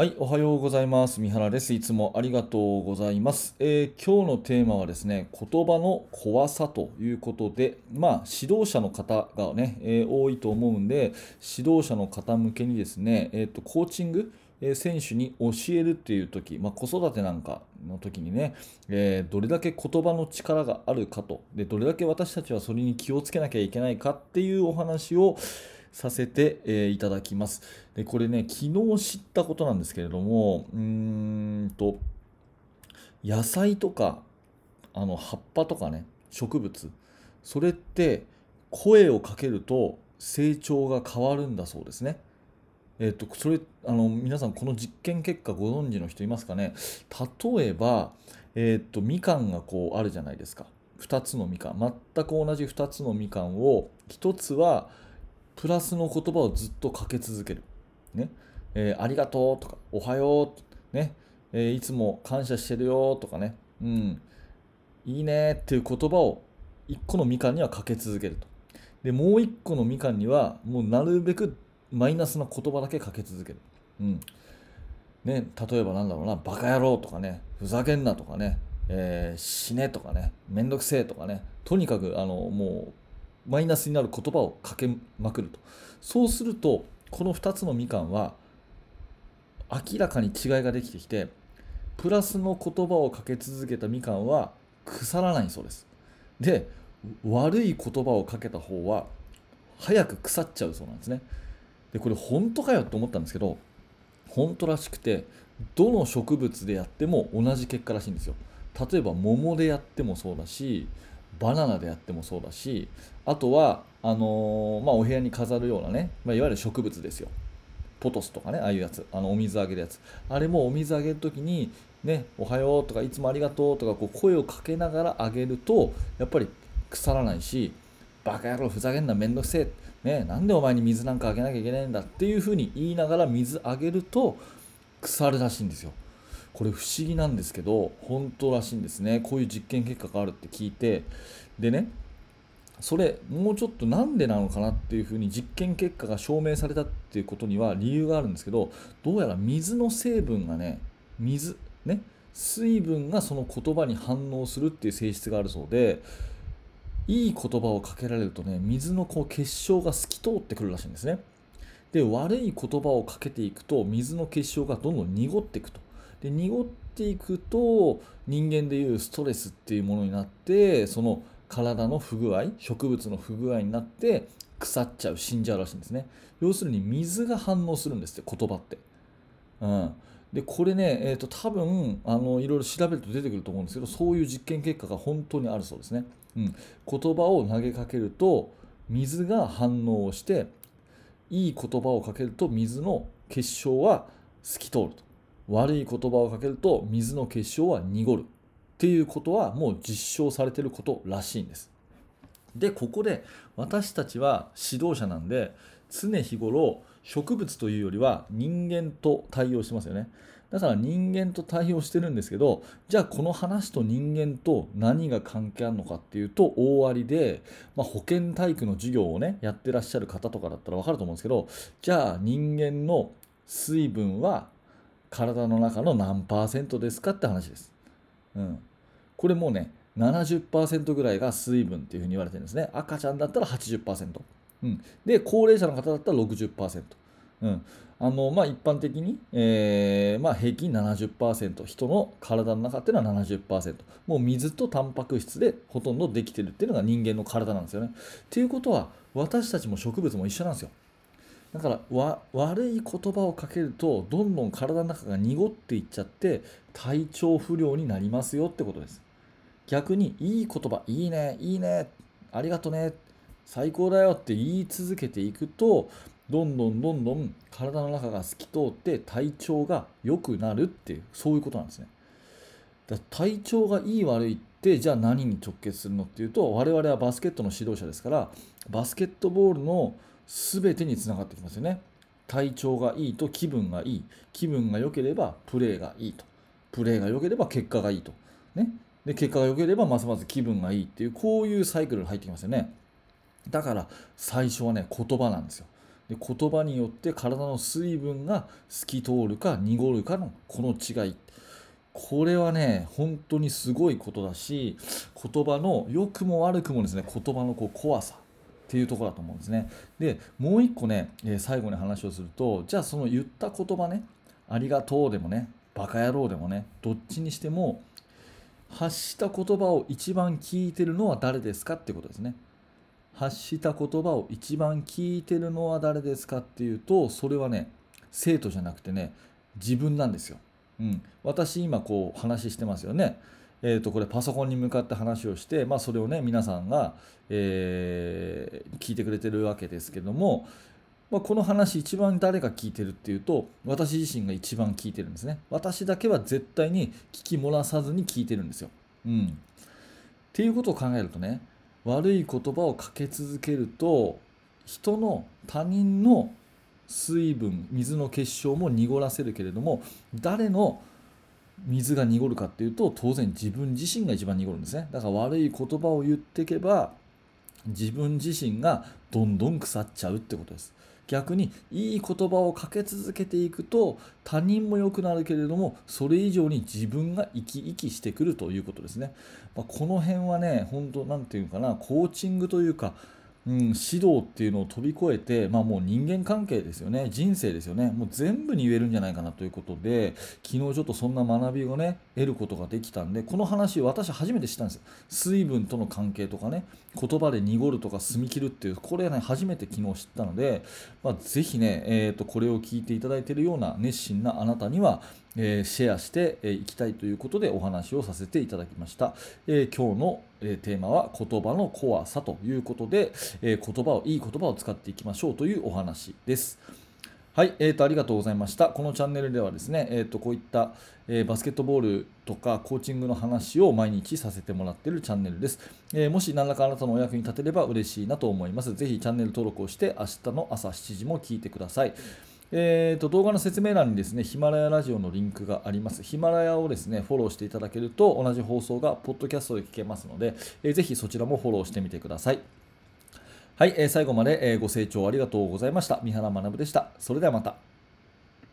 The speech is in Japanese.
はい、おはようございます。三原です。いつもありがとうございます。えー今日のテーマはですね、言葉の怖さということで、まあ、指導者の方がね、えー多いと思うんで、指導者の方向けにですね、えーとコーチング、えー選手に教えるっていう時、まあ、子育てなんかの時にね、えーどれだけ言葉の力があるかとで、どれだけ私たちはそれに気をつけなきゃいけないかっていうお話をさせて、えーいただきます。でこれね昨日知ったことなんですけれどもうーんと野菜とかあの葉っぱとかね植物それって声をかけると成長が変わるんだそうですね。えっとそれあの皆さんこの実験結果ご存知の人いますかね？例えば、えっとみかんがこうあるじゃないですか2つのみかん全く同じ2つのみかんを1つはプラスの言葉をずっとかけ続ける。ね。えーありがとうとか、おはよう、ね。えーいつも感謝してるよとかね、うん、いいねっていう言葉を1個のみかんにはかけ続けると。で、もう1個のみかんには、もうなるべくマイナスな言葉だけかけ続ける。うん。ね、例えばなんだろうな、バカ野郎とかね、ふざけんなとかね、えー死ねとかね、めんどくせえとかね、とにかくあのもうマイナスになる言葉をかけまくると。そうすると、この2つのみかんは明らかに違いができてきて、プラスの言葉をかけ続けたみかんは腐らないそうです。で、悪い言葉をかけた方は早く腐っちゃうそうなんですね。で、これ本当かよって思ったんですけど、本当らしくて、どの植物でやっても同じ結果らしいんですよ。例えば桃でやってもそうだし、バナナでやってもそうだし、あとはあのーまあ、お部屋に飾るようなね、まあ、いわゆる植物ですよ。ポトスとかね、ああいうやつ、あのお水あげるやつ。あれもお水あげるときに、ね、おはようとか、いつもありがとうとか、こう声をかけながらあげると、やっぱり腐らないし、バカ野郎、ふざけんな、めんどくせえ、ね、なんでお前に水なんかあげなきゃいけないんだっていうふうに言いながら水あげると、腐るらしいんですよ。これ不思議なんですけど、本当らしいんですね。こういう実験結果があるって聞いて、でね、それもうちょっとなんでなのかなっていうふうに実験結果が証明されたっていうことには理由があるんですけどどうやら水の成分がね水ね水分がその言葉に反応するっていう性質があるそうでいい言葉をかけられるとね水のこう結晶が透き通ってくるらしいんですね。で悪い言葉をかけていくと水の結晶がどんどん濁っていくと。で濁っていくと人間でいうストレスっていうものになってその体の不具合植物の不具合になって腐っちゃう死んじゃうらしいんですね。要するに水が反応するんですって言葉って、うん、でこれね、えー、と多分あのいろいろ調べると出てくると思うんですけどそういう実験結果が本当にあるそうですね、うん、言葉を投げかけると水が反応していい言葉をかけると水の結晶は透き通ると。悪い言葉をかけると水の結晶は濁るっていうことはもう実証されてることらしいんです。でここで私たちは指導者なんで常日頃植物というよりは人間と対応してますよね。だから人間と対応してるんですけどじゃあこの話と人間と何が関係あるのかっていうと大ありで、まあ、保健体育の授業をねやってらっしゃる方とかだったら分かると思うんですけどじゃあ人間の水分は体の中の何パーセントですかって話です。うん、これもうね70%ぐらいが水分っていうふうに言われてるんですね。赤ちゃんだったら80%、うん、で高齢者の方だったら60%、うん。あのまあ、一般的に、えーまあ、平均70%人の体の中っていうのは70%もう水とタンパク質でほとんどできてるっていうのが人間の体なんですよね。っていうことは私たちも植物も一緒なんですよ。だからわ悪い言葉をかけるとどんどん体の中が濁っていっちゃって体調不良になりますよってことです。逆にいい言葉いいねいいねありがとね最高だよって言い続けていくとどんどんどんどん体の中が透き通って体調が良くなるっていうそういうことなんですね。だ体調がいい悪いってじゃあ何に直結するのっていうと我々はバスケットの指導者ですからバスケットボールの全てにつながってきますよね。体調がいいと気分がいい。気分が良ければプレーがいいと。プレーが良ければ結果がいいと。ね。で、結果が良ければますます気分がいいっていう、こういうサイクルが入ってきますよね。だから最初はね、言葉なんですよ。で言葉によって体の水分が透き通るか濁るかのこの違いこれはね本当にすごいことだし言葉の良くも悪くもですね言葉のこう怖さっていうとこだと思うんですね。でもう一個ね、え最後に話をするとじゃあその言った言葉ねありがとうでもねバカ野郎でもねどっちにしても発した言葉を一番聞いてるのは誰ですかってことですね。発した言葉を一番聞いてるのは誰ですかっていうとそれはね生徒じゃなくてね自分なんですよ。うん、私今こう話してますよね。えー、とこれパソコンに向かって話をして、まあ、それをね皆さんが、えー、聞いてくれてるわけですけども、まあ、この話一番誰が聞いてるっていうと私自身が一番聞いてるんですね私だけは絶対に聞き漏らさずに聞いてるんですよ。うん、っていうことを考えるとね悪い言葉をかけ続けると人の他人の水分水の結晶も濁らせるけれども誰の水が濁るかっていうと当然自分自身が一番濁るんですね。だから悪い言葉を言っていけば自分自身がどんどん腐っちゃうってことです。逆にいい言葉をかけ続けていくと他人も良くなるけれどもそれ以上に自分が生き生きしてくるということですね、まあ、この辺はね本当何て言うかなコーチングというかうん、指導っていうのを飛び越えて、まあ、もう人間関係ですよね、人生ですよね、もう全部に言えるんじゃないかなということで、昨日ちょっとそんな学びをね、得ることができたんで、この話、私初めて知ったんですよ。水分との関係とかね、言葉で濁るとか澄み切るっていう、これね、初めて昨日知ったので、まあ、ぜひね、えーと、これを聞いていただいているような熱心なあなたには、えー、シェアしてい、きたいということでお話をさせていただきました。えー、今日の、えテーマは言葉の怖さということで、え言葉をいい言葉を使っていきましょうというお話です。はい、えーと、ありがとうございました。このチャンネルではですね、えーと、こういった、えー、バスケットボールとかコーチングの話を毎日させてもらっているチャンネルです。えー、もし何らかあなたのお役に立てれば嬉しいなと思います。ぜひチャンネル登録をして明日の朝7時も聞いてください。えーと、動画の説明欄にですね、ヒマラヤラジオのリンクがあります。ヒマラヤをですね、フォローしていただけると同じ放送がポッドキャストで聞けますので、えー、ぜひそちらもフォローしてみてください。はい、えー、最後まで、ご清聴ありがとうございました。三原学でした。それではまた。